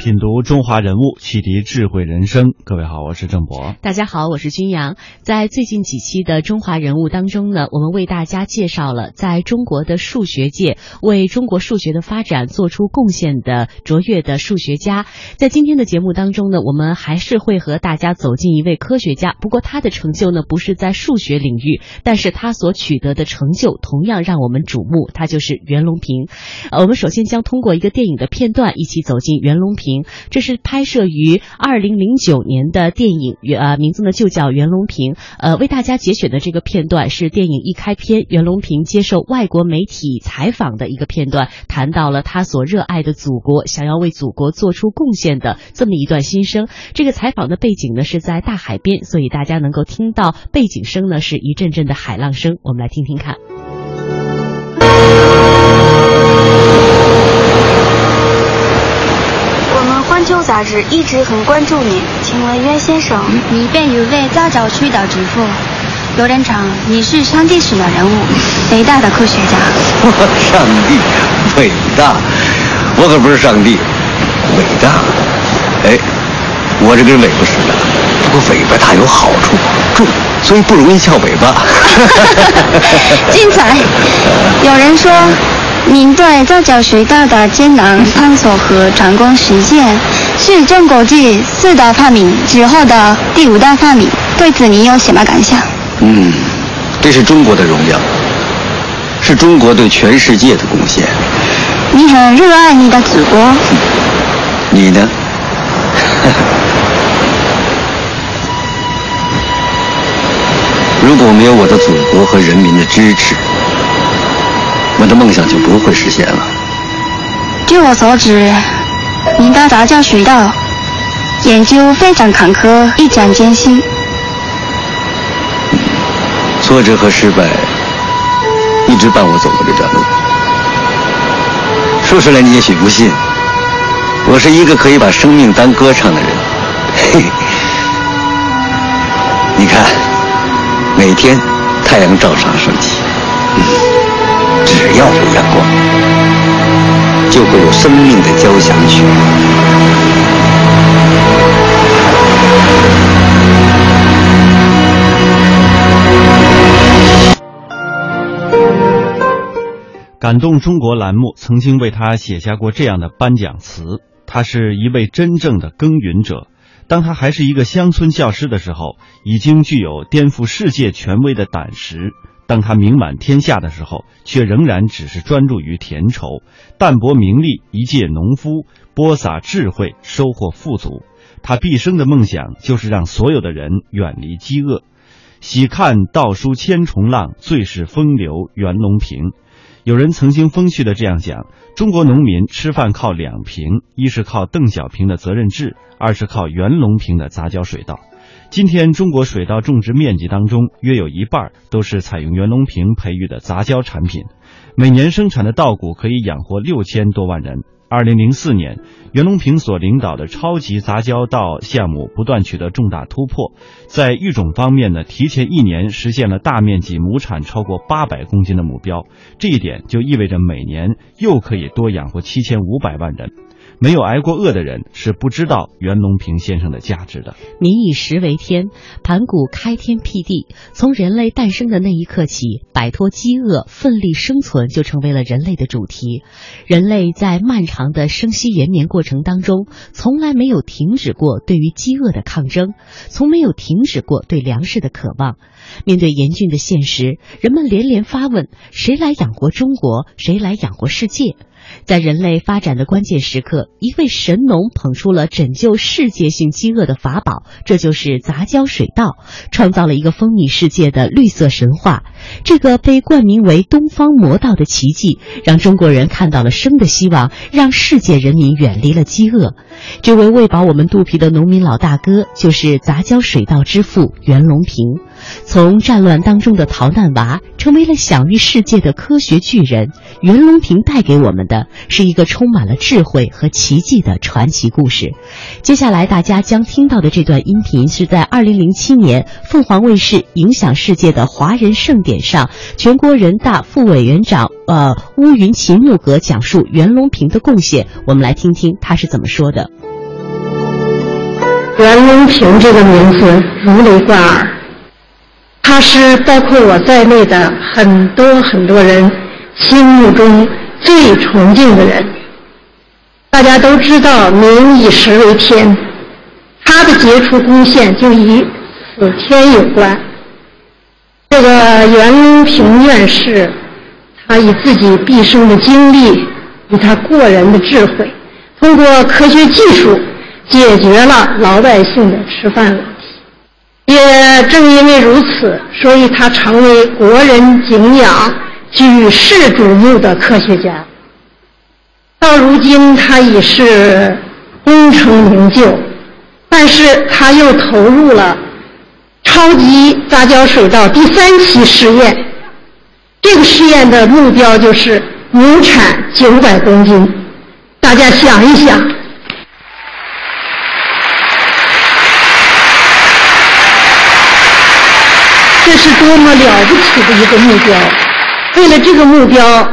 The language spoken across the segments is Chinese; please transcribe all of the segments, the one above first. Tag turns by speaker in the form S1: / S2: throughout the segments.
S1: 品读中华人物，启迪智慧人生。各位好，我是郑博。
S2: 大家好，我是君阳。在最近几期的《中华人物》当中呢，我们为大家介绍了在中国的数学界为中国数学的发展做出贡献的卓越的数学家。在今天的节目当中呢，我们还是会和大家走进一位科学家。不过他的成就呢，不是在数学领域，但是他所取得的成就同样让我们瞩目。他就是袁隆平。呃，我们首先将通过一个电影的片段一起走进袁隆平。这是拍摄于二零零九年的电影，呃，名字呢就叫《袁隆平》。呃，为大家节选的这个片段是电影一开篇，袁隆平接受外国媒体采访的一个片段，谈到了他所热爱的祖国，想要为祖国做出贡献的这么一段心声。这个采访的背景呢是在大海边，所以大家能够听到背景声呢是一阵阵的海浪声。我们来听听看。
S3: 环球杂志一直很关注你，请问袁先生，
S4: 你被誉为杂交水稻之父，有人称你是上帝式的人物，伟大的科学家。
S5: 上帝，伟大，我可不是上帝，伟大。哎，我这根尾巴是的，不过尾巴大有好处，重，所以不容易翘尾巴。
S4: 精彩！有人说。您对杂交水稻的艰难探索和成功实现，是中国继四大发明之后的第五大发明。对此，您有什么感想？
S5: 嗯，这是中国的荣耀，是中国对全世界的贡献。
S4: 你很热爱你的祖国。
S5: 你呢？如果没有我的祖国和人民的支持，我的梦想就不会实现了。
S4: 据我所知，您的杂交水稻研究非常坎坷，一战艰辛。
S5: 挫折和失败一直伴我走过这段路。说出来你也许不信，我是一个可以把生命当歌唱的人。嘿，你看，每天太阳照常升起。只要有阳光，就会有生命的交响曲。
S1: 感动中国栏目曾经为他写下过这样的颁奖词：他是一位真正的耕耘者。当他还是一个乡村教师的时候，已经具有颠覆世界权威的胆识。当他名满天下的时候，却仍然只是专注于田畴，淡泊名利，一介农夫，播撒智慧，收获富足。他毕生的梦想就是让所有的人远离饥饿。喜看倒书千重浪，最是风流袁隆平。有人曾经风趣的这样讲：中国农民吃饭靠两瓶，一是靠邓小平的责任制，二是靠袁隆平的杂交水稻。今天，中国水稻种植面积当中，约有一半都是采用袁隆平培育的杂交产品，每年生产的稻谷可以养活六千多万人。二零零四年，袁隆平所领导的超级杂交稻项目不断取得重大突破，在育种方面呢，提前一年实现了大面积亩产超过八百公斤的目标。这一点就意味着每年又可以多养活七千五百万人。没有挨过饿的人是不知道袁隆平先生的价值的。
S2: 民以食为天，盘古开天辟地，从人类诞生的那一刻起，摆脱饥饿、奋力生存就成为了人类的主题。人类在漫长的生息延绵过程当中，从来没有停止过对于饥饿的抗争，从没有停止过对粮食的渴望。面对严峻的现实，人们连连发问：谁来养活中国？谁来养活世界？在人类发展的关键时刻，一位神农捧出了拯救世界性饥饿的法宝，这就是杂交水稻，创造了一个风靡世界的绿色神话。这个被冠名为“东方魔道”的奇迹，让中国人看到了生的希望，让世界人民远离了饥饿。这位喂饱我们肚皮的农民老大哥，就是杂交水稻之父袁隆平。从战乱当中的逃难娃，成为了享誉世界的科学巨人。袁隆平带给我们的是一个充满了智慧和奇迹的传奇故事。接下来大家将听到的这段音频，是在2007年凤凰卫视影响世界的华人盛典上，全国人大副委员长呃乌云齐木格讲述袁隆平的贡献。我们来听听他是怎么说的。
S6: 袁隆平这个名字如雷贯耳，他是包括我在内的很多很多人心目中最崇敬的人。大家都知道“民以食为天”，他的杰出贡献就与此天有关。这个袁隆平院士，他以自己毕生的经历，以他过人的智慧，通过科学技术。解决了老百姓的吃饭问题，也正因为如此，所以他成为国人敬仰、举世瞩目的科学家。到如今，他已是功成名就，但是他又投入了超级杂交水稻第三期试验。这个试验的目标就是亩产九百公斤。大家想一想。这是多么了不起的一个目标！为了这个目标，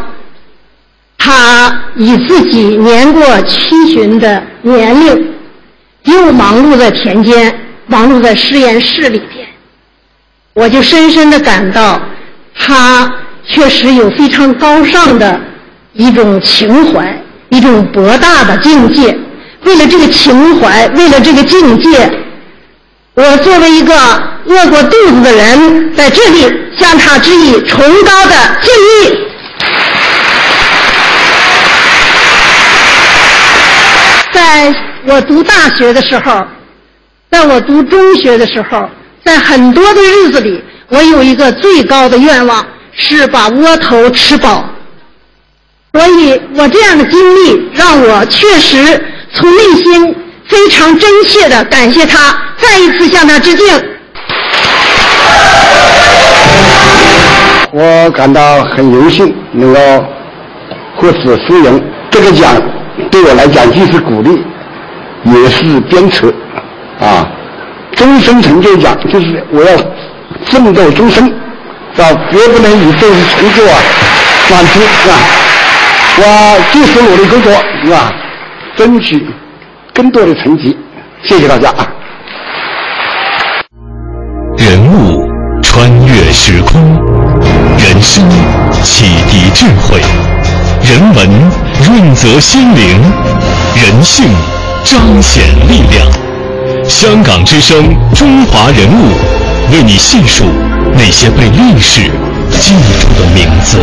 S6: 他以自己年过七旬的年龄，又忙碌在田间，忙碌在实验室里边。我就深深的感到，他确实有非常高尚的一种情怀，一种博大的境界。为了这个情怀，为了这个境界，我作为一个。饿过肚子的人在这里向他致以崇高的敬意。在我读大学的时候，在我读中学的时候，在很多的日子里，我有一个最高的愿望是把窝头吃饱。所以我这样的经历让我确实从内心非常真切的感谢他，再一次向他致敬。
S7: 我感到很荣幸能够获此殊荣，这个奖对我来讲既是鼓励，也是鞭策，啊，终身成就奖就是我要奋斗终身，是吧？绝不能以这次成就啊满足，是吧？我继续努力工作，是吧？争取更多的成绩。谢谢大家啊！
S8: 人物穿越时空，人生启迪智慧，人文润泽心灵，人性彰显力量。香港之声，中华人物，为你细数那些被历史记住的名字。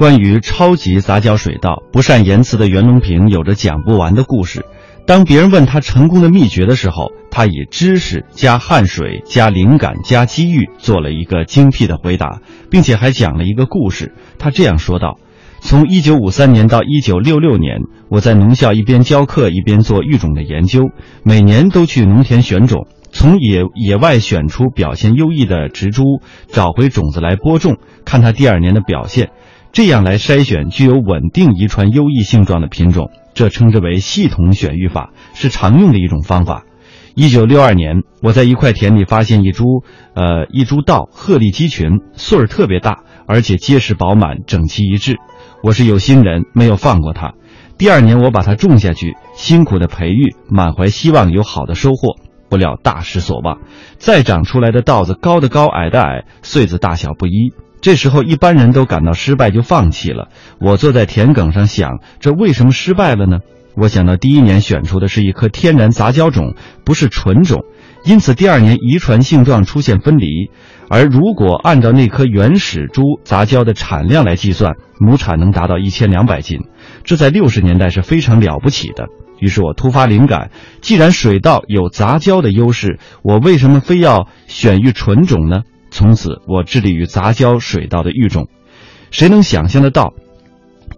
S1: 关于超级杂交水稻，不善言辞的袁隆平有着讲不完的故事。当别人问他成功的秘诀的时候，他以知识加汗水加灵感加机遇做了一个精辟的回答，并且还讲了一个故事。他这样说道：“从一九五三年到一九六六年，我在农校一边教课一边做育种的研究，每年都去农田选种，从野野外选出表现优异的植株，找回种子来播种，看它第二年的表现。”这样来筛选具有稳定遗传优异性状的品种，这称之为系统选育法，是常用的一种方法。一九六二年，我在一块田里发现一株，呃，一株稻鹤立鸡群，穗儿特别大，而且结实饱满，整齐一致。我是有心人，没有放过它。第二年，我把它种下去，辛苦的培育，满怀希望有好的收获，不料大失所望。再长出来的稻子，高的高，矮的矮，穗子大小不一。这时候，一般人都感到失败，就放弃了。我坐在田埂上想，这为什么失败了呢？我想到第一年选出的是一颗天然杂交种，不是纯种，因此第二年遗传性状出现分离。而如果按照那颗原始株杂交的产量来计算，亩产能达到一千两百斤，这在六十年代是非常了不起的。于是我突发灵感，既然水稻有杂交的优势，我为什么非要选育纯种呢？从此，我致力于杂交水稻的育种。谁能想象得到，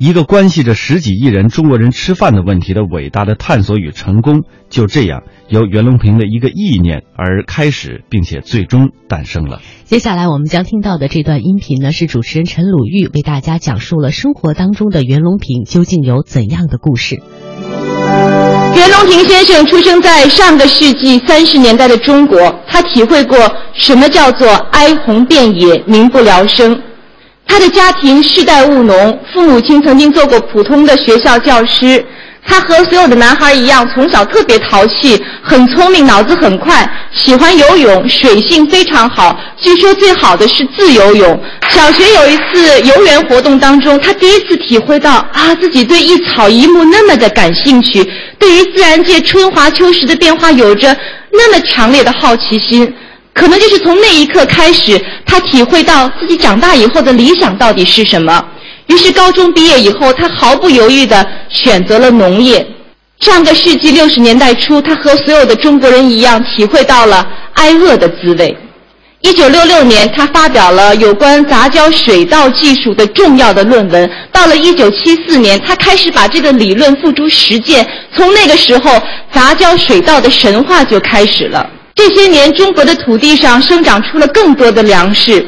S1: 一个关系着十几亿人中国人吃饭的问题的伟大的探索与成功，就这样由袁隆平的一个意念而开始，并且最终诞生了。
S2: 接下来我们将听到的这段音频呢，是主持人陈鲁豫为大家讲述了生活当中的袁隆平究竟有怎样的故事。
S9: 袁隆平先生出生在上个世纪三十年代的中国，他体会过什么叫做哀鸿遍野、民不聊生。他的家庭世代务农，父母亲曾经做过普通的学校教师。他和所有的男孩一样，从小特别淘气，很聪明，脑子很快，喜欢游泳，水性非常好。据说最好的是自由泳。小学有一次游园活动当中，他第一次体会到啊，自己对一草一木那么的感兴趣，对于自然界春华秋实的变化有着那么强烈的好奇心。可能就是从那一刻开始，他体会到自己长大以后的理想到底是什么。于是高中毕业以后，他毫不犹豫地选择了农业。上个世纪六十年代初，他和所有的中国人一样，体会到了挨饿的滋味。一九六六年，他发表了有关杂交水稻技术的重要的论文。到了一九七四年，他开始把这个理论付诸实践。从那个时候，杂交水稻的神话就开始了。这些年，中国的土地上生长出了更多的粮食。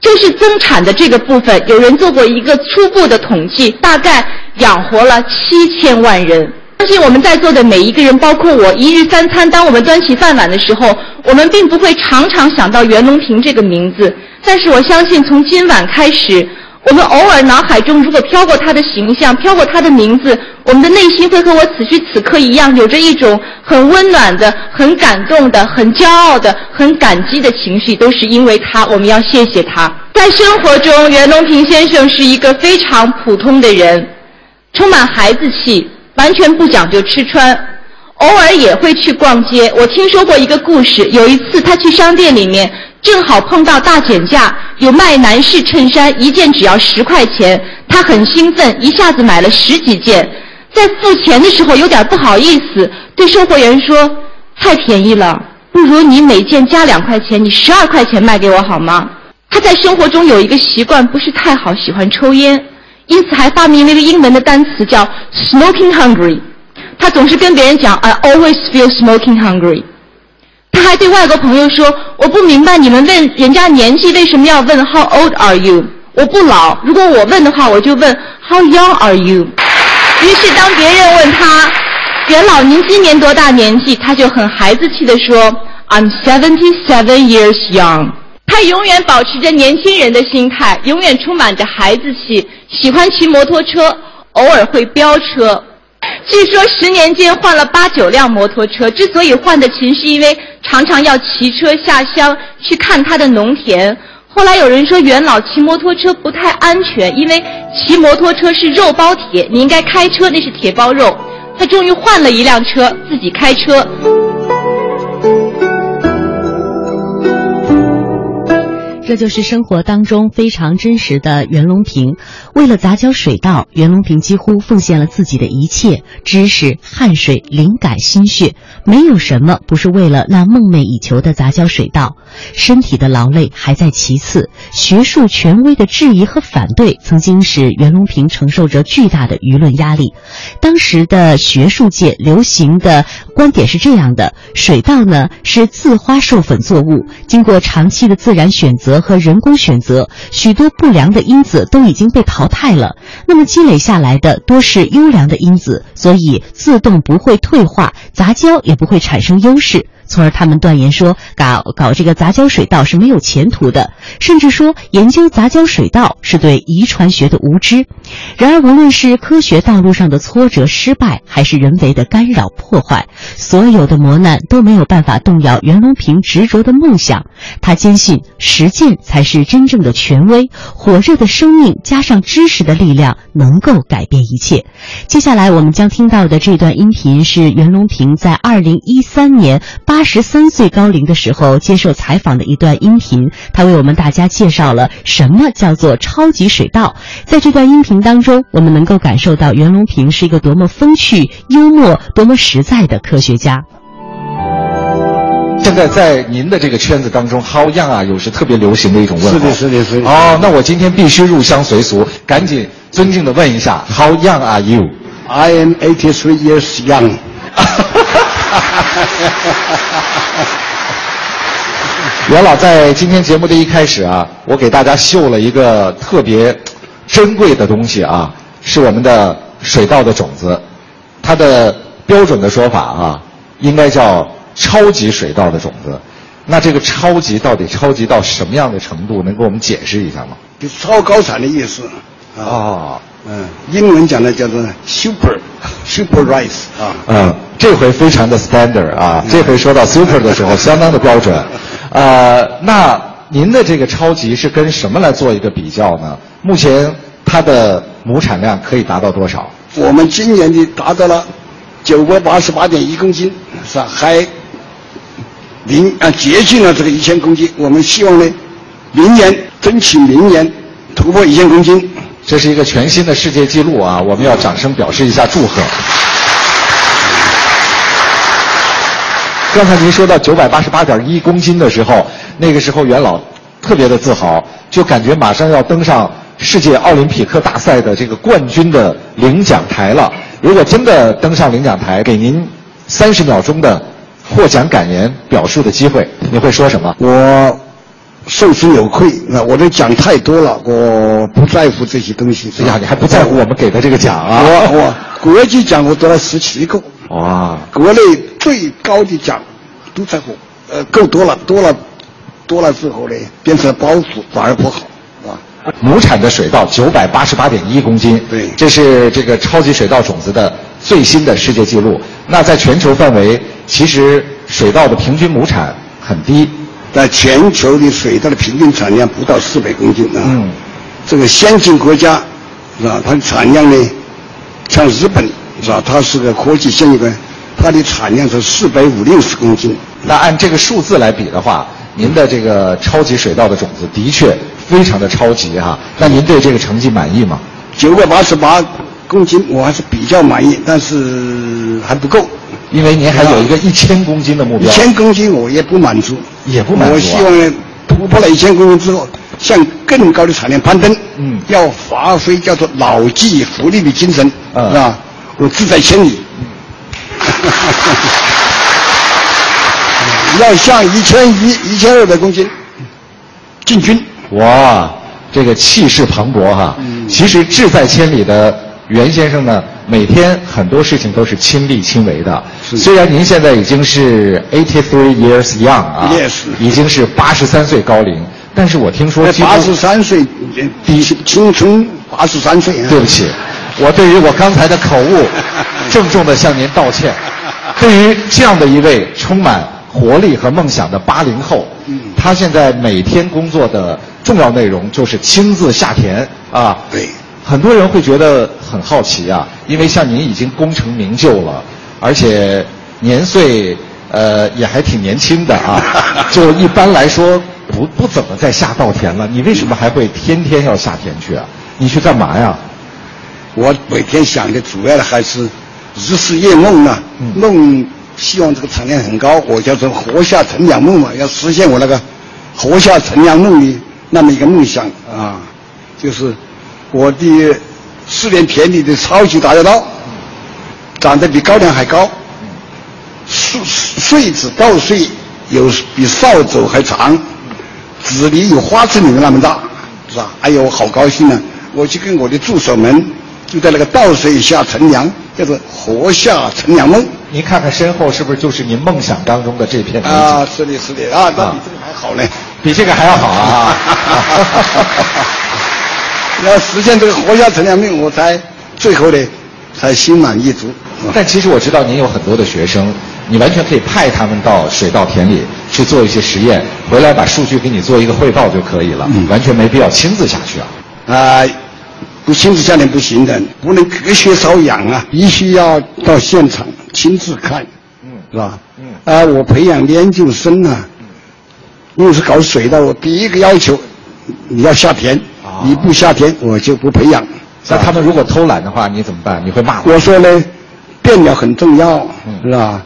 S9: 就是增产的这个部分，有人做过一个初步的统计，大概养活了七千万人。相信我们在座的每一个人，包括我，一日三餐，当我们端起饭碗的时候，我们并不会常常想到袁隆平这个名字。但是我相信，从今晚开始。我们偶尔脑海中如果飘过他的形象，飘过他的名字，我们的内心会和我此时此刻一样，有着一种很温暖的、很感动的、很骄傲的、很感激的情绪，都是因为他。我们要谢谢他。在生活中，袁隆平先生是一个非常普通的人，充满孩子气，完全不讲究吃穿，偶尔也会去逛街。我听说过一个故事，有一次他去商店里面。正好碰到大减价，有卖男士衬衫，一件只要十块钱。他很兴奋，一下子买了十几件。在付钱的时候有点不好意思，对售货员说：“太便宜了，不如你每件加两块钱，你十二块钱卖给我好吗？”他在生活中有一个习惯，不是太好，喜欢抽烟，因此还发明了一个英文的单词叫 “smoking hungry”。他总是跟别人讲：“I always feel smoking hungry。”还对外国朋友说：“我不明白你们问人家年纪为什么要问 How old are you？我不老，如果我问的话，我就问 How young are you？” 于是当别人问他：“袁老，您今年多大年纪？”他就很孩子气地说：“I'm seventy seven years young。”他永远保持着年轻人的心态，永远充满着孩子气，喜欢骑摩托车，偶尔会飙车。据说十年间换了八九辆摩托车，之所以换的勤，是因为常常要骑车下乡去看他的农田。后来有人说元老骑摩托车不太安全，因为骑摩托车是肉包铁，你应该开车，那是铁包肉。他终于换了一辆车，自己开车。
S2: 这就是生活当中非常真实的袁隆平。为了杂交水稻，袁隆平几乎奉献了自己的一切知识、汗水、灵感、心血，没有什么不是为了那梦寐以求的杂交水稻。身体的劳累还在其次，学术权威的质疑和反对曾经使袁隆平承受着巨大的舆论压力。当时的学术界流行的观点是这样的：水稻呢是自花授粉作物，经过长期的自然选择和人工选择，许多不良的因子都已经被淘汰了。那么积累下来的多是优良的因子，所以自动不会退化，杂交也不会产生优势。从而他们断言说，搞搞这个杂交水稻是没有前途的，甚至说研究杂交水稻是对遗传学的无知。然而，无论是科学道路上的挫折失败，还是人为的干扰破坏，所有的磨难都没有办法动摇袁隆平执着的梦想。他坚信实践才是真正的权威，火热的生命加上知识的力量能够改变一切。接下来我们将听到的这段音频是袁隆平在二零一三年八。八十三岁高龄的时候接受采访的一段音频，他为我们大家介绍了什么叫做超级水稻。在这段音频当中，我们能够感受到袁隆平是一个多么风趣幽默、多么实在的科学家。
S10: 现在在您的这个圈子当中，How young 啊，有时特别流行的一种问候。
S7: 是的，是的，是的。
S10: 哦，那我今天必须入乡随俗，赶紧尊敬的问一下，How young are
S7: you？I am eighty-three years young。
S10: 袁老在今天节目的一开始啊，我给大家秀了一个特别珍贵的东西啊，是我们的水稻的种子。它的标准的说法啊，应该叫超级水稻的种子。那这个超级到底超级到什么样的程度？能给我们解释一下吗？
S7: 就超高产的意思。
S10: 哦，
S7: 嗯，英文讲的叫做 super super rice 啊。
S10: 嗯，这回非常的 standard 啊，这回说到 super 的时候 相当的标准。呃，那您的这个超级是跟什么来做一个比较呢？目前它的亩产量可以达到多少？
S7: 我们今年的达到了九百八十八点一公斤，是吧？还临啊接近了这个一千公斤。我们希望呢，明年争取明年突破一千公斤。
S10: 这是一个全新的世界纪录啊！我们要掌声表示一下祝贺。刚才您说到九百八十八点一公斤的时候，那个时候袁老特别的自豪，就感觉马上要登上世界奥林匹克大赛的这个冠军的领奖台了。如果真的登上领奖台，给您三十秒钟的获奖感言表述的机会，你会说什么？
S7: 我受之有愧，那我这奖太多了，我不在乎这些东西。
S10: 哎呀，你还不在乎我们给的这个奖啊？
S7: 我我国际奖我得了十七个，
S10: 哇！
S7: 国内最高的奖都在乎，呃，够多了，多了，多了之后呢，变成包袱反而不好，啊。
S10: 亩产的水稻九百八十八点一公斤，
S7: 对，
S10: 这是这个超级水稻种子的最新的世界纪录。那在全球范围，其实水稻的平均亩产很低，
S7: 在全球的水稻的平均产量不到四百公斤啊。
S10: 嗯，
S7: 这个先进国家是吧？它的产量呢，像日本是吧？它是个科技先进国家，它的产量是四百五六十公斤。
S10: 那按这个数字来比的话，您的这个超级水稻的种子的确非常的超级哈、那您对这个成绩满意吗？
S7: 九百八十八公斤，我还是比较满意，但是还不够。
S10: 因为您还有一个一千公斤的目标。
S7: 一千公斤我也不满足，
S10: 也不满足、啊。
S7: 我希望呢，突破了一千公斤之后，向更高的产量攀登。
S10: 嗯，
S7: 要发挥叫做老骥伏枥的精神，
S10: 嗯、
S7: 是吧？我志在千里。要向一千一、一千二百公斤进军。
S10: 哇，这个气势磅礴哈！
S7: 嗯、
S10: 其实志在千里的袁先生呢，每天很多事情都是亲力亲为的。虽然您现在已经是 eighty three years young 啊
S7: yes.
S10: 已经是八十三岁高龄，但是我听说
S7: 八十三岁，比青春八十三岁、啊。
S10: 对不起，我对于我刚才的口误，郑重的向您道歉。对于这样的一位充满活力和梦想的八零后，
S7: 嗯，
S10: 他现在每天工作的重要内容就是亲自下田啊。
S7: 对，
S10: 很多人会觉得很好奇啊，因为像您已经功成名就了，而且年岁呃也还挺年轻的啊，就一般来说不不怎么再下稻田了。你为什么还会天天要下田去啊？你去干嘛呀？
S7: 我每天想的主要的还是日思夜梦啊，
S10: 嗯、
S7: 梦。希望这个产量很高，我叫做活下乘凉梦嘛，要实现我那个活下乘凉梦的那么一个梦想啊，就是我的四年田里的超级大叶稻，长得比高粱还高，穗穗子稻穗有比扫帚还长，籽粒有花生米那么大，是吧？哎呦，我好高兴啊！我就跟我的助手们就在那个稻穗下乘凉，叫做禾下乘凉梦。
S10: 您看看身后是不是就是您梦想当中的这片？
S7: 啊，是的，是的，啊，那比这个还好呢，
S10: 比这个还要好啊！
S7: 要实现这个活下乘凉命，我才最后呢才心满意足。
S10: 但其实我知道您有很多的学生，你完全可以派他们到水稻田里去做一些实验，回来把数据给你做一个汇报就可以了，
S7: 嗯、
S10: 完全没必要亲自下去啊。
S7: 啊。不亲自下田不行的，不能隔靴搔痒啊，必须要到现场亲自看，
S10: 嗯，
S7: 是吧？
S10: 嗯，
S7: 啊，我培养研究生啊，因为是搞水稻，我第一个要求你要下田，
S10: 啊、
S7: 你不下田我就不培养。
S10: 那他们如果偷懒的话，你怎么办？你会骂
S7: 我说呢，电脑很重要，
S10: 嗯、
S7: 是吧？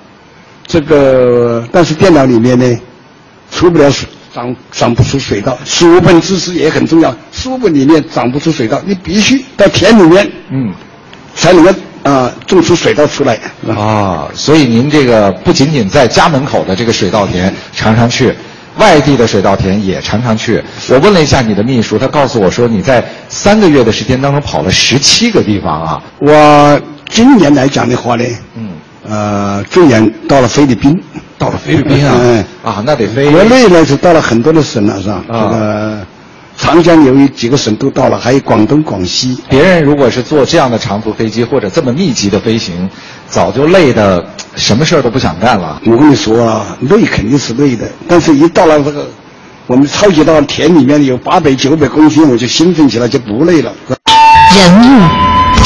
S7: 这个但是电脑里面呢，出不了水长长不出水稻。书本知识也很重要，书本里面长不出水稻，你必须到田里面，
S10: 嗯，
S7: 才能够啊、种出水稻出来。
S10: 啊，所以您这个不仅仅在家门口的这个水稻田常常去，外地的水稻田也常常去。我问了一下你的秘书，他告诉我说你在三个月的时间当中跑了十七个地方啊。
S7: 我今年来讲的话呢，
S10: 嗯，
S7: 呃，最远到了菲律宾，
S10: 到了菲律宾啊，
S7: 嗯
S10: 啊，那得飞。
S7: 国内呢是到了很多的省了，是吧？
S10: 啊
S7: 这个长江流域几个省都到了，还有广东、广西。
S10: 别人如果是坐这样的长途飞机或者这么密集的飞行，早就累的 什么事儿都不想干了。
S7: 我跟你说啊，累肯定是累的，但是一到了这个我们超级到田里面有八百、九百公斤，我就兴奋起来，就不累了。
S11: 人物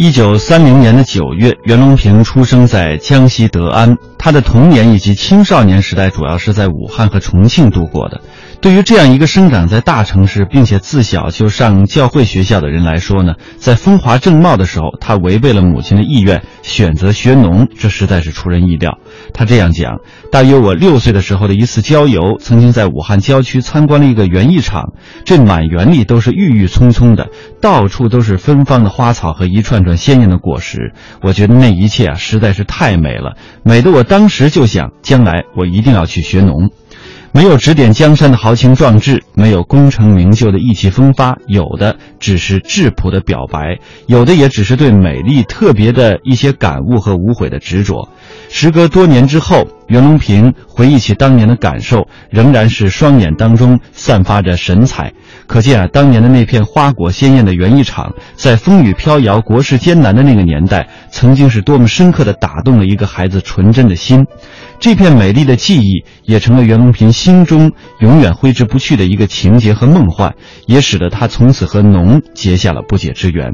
S1: 一九三零年的九月，袁隆平出生在江西德安。他的童年以及青少年时代主要是在武汉和重庆度过的。对于这样一个生长在大城市并且自小就上教会学校的人来说呢，在风华正茂的时候，他违背了母亲的意愿，选择学农，这实在是出人意料。他这样讲：大约我六岁的时候的一次郊游，曾经在武汉郊区参观了一个园艺场，这满园里都是郁郁葱葱的，到处都是芬芳的花草和一串串鲜艳的果实。我觉得那一切啊，实在是太美了，美得我当时就想，将来我一定要去学农。没有指点江山的豪情壮志，没有功成名就的意气风发，有的只是质朴的表白，有的也只是对美丽特别的一些感悟和无悔的执着。时隔多年之后，袁隆平回忆起当年的感受，仍然是双眼当中散发着神采。可见啊，当年的那片花果鲜艳的园艺场，在风雨飘摇、国事艰难的那个年代，曾经是多么深刻地打动了一个孩子纯真的心。这片美丽的记忆，也成了袁隆平心中永远挥之不去的一个情节和梦幻，也使得他从此和农结下了不解之缘。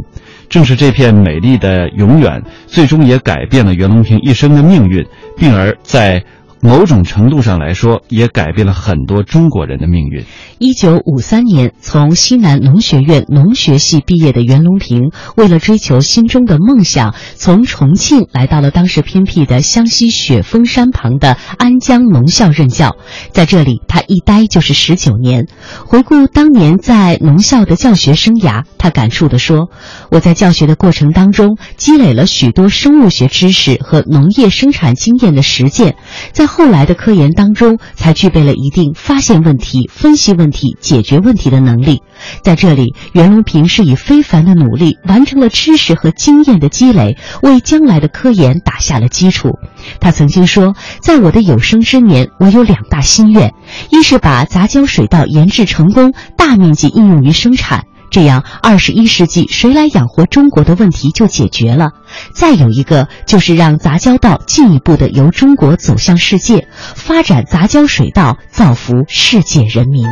S1: 正是这片美丽的永远，最终也改变了袁隆平一生的命运，并而在某种程度上来说，也改变了很多中国人的命运。
S2: 一九五三年，从西南农学院农学系毕业的袁隆平，为了追求心中的梦想，从重庆来到了当时偏僻的湘西雪峰山旁的安江农校任教。在这里，他一待就是十九年。回顾当年在农校的教学生涯，他感触地说：“我在教学的过程当中，积累了许多生物学知识和农业生产经验的实践，在后来的科研当中，才具备了一定发现问题、分析问题、解决问题的能力。在这里，袁隆平是以非凡的努力完成了知识和经验的积累，为将来的科研打下了基础。他曾经说，在我的有生之年，我有两大心愿：一是把杂交水稻研制成功，大面积应用于生产。这样，二十一世纪谁来养活中国的问题就解决了。再有一个，就是让杂交稻进一步的由中国走向世界，发展杂交水稻，造福世界人民。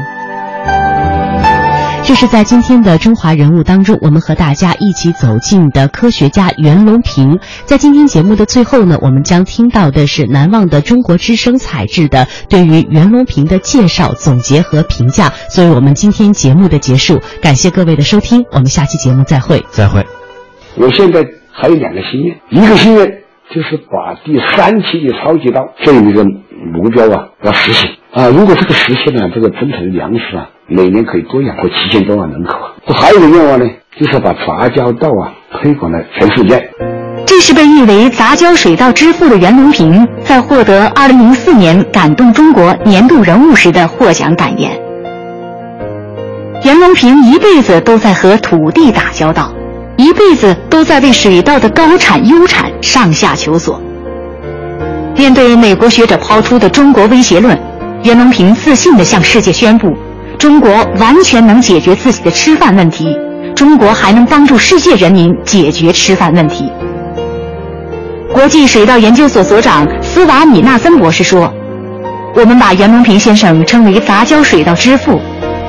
S2: 这是在今天的中华人物当中，我们和大家一起走进的科学家袁隆平。在今天节目的最后呢，我们将听到的是难忘的中国之声采制的对于袁隆平的介绍、总结和评价，作为我们今天节目的结束。感谢各位的收听，我们下期节目再会。
S1: 再会。
S7: 我现在还有两个心愿，一个心愿就是把第三期的超级稻这一个目标啊要实现啊。如果这个实现了，这个整体的粮食啊，每年可以多养活七千多万人口啊。这还有一个愿望呢，就是把杂交稻啊推广到全世界。
S12: 这是被誉为杂交水稻之父的袁隆平在获得2004年感动中国年度人物时的获奖感言。袁隆平一辈子都在和土地打交道，一辈子都在为水稻的高产优产上下求索。面对美国学者抛出的中国威胁论，袁隆平自信地向世界宣布：中国完全能解决自己的吃饭问题，中国还能帮助世界人民解决吃饭问题。国际水稻研究所所长斯瓦米纳森博士说：“我们把袁隆平先生称为杂交水稻之父，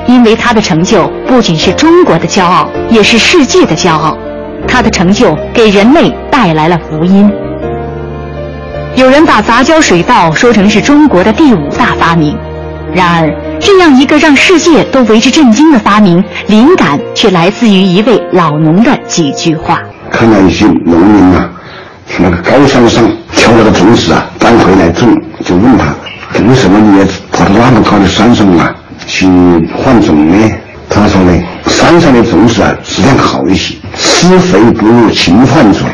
S12: 因为他的成就不仅是中国的骄傲，也是世界的骄傲。他的成就给人类带来了福音。有人把杂交水稻说成是中国的第五大发明，然而这样一个让世界都为之震惊的发明，灵感却来自于一位老农的几句话。
S13: 看到一些农民啊、从那个高山上挑那个种子啊，搬回来种，就问他为什么你要跑到那么高的山上啊去换种呢？他说呢，山上的种子啊质量好一些，施肥不如勤换种，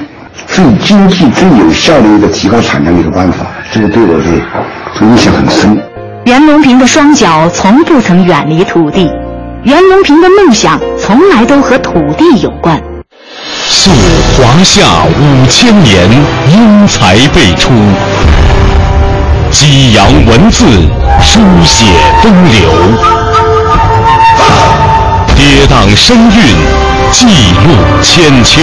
S13: 最经济、最有效的一个提高产量的一个办法。这个对我的印象很深。
S12: 袁隆平的双脚从不曾远离土地，袁隆平的梦想从来都和土地有关。
S8: 溯华夏五千年，英才辈出；激扬文字，书写风流；跌宕声韵，记录千秋；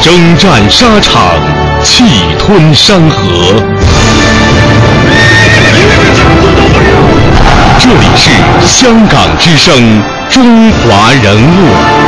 S8: 征战沙场，气吞山河。这里是香港之声，中华人物。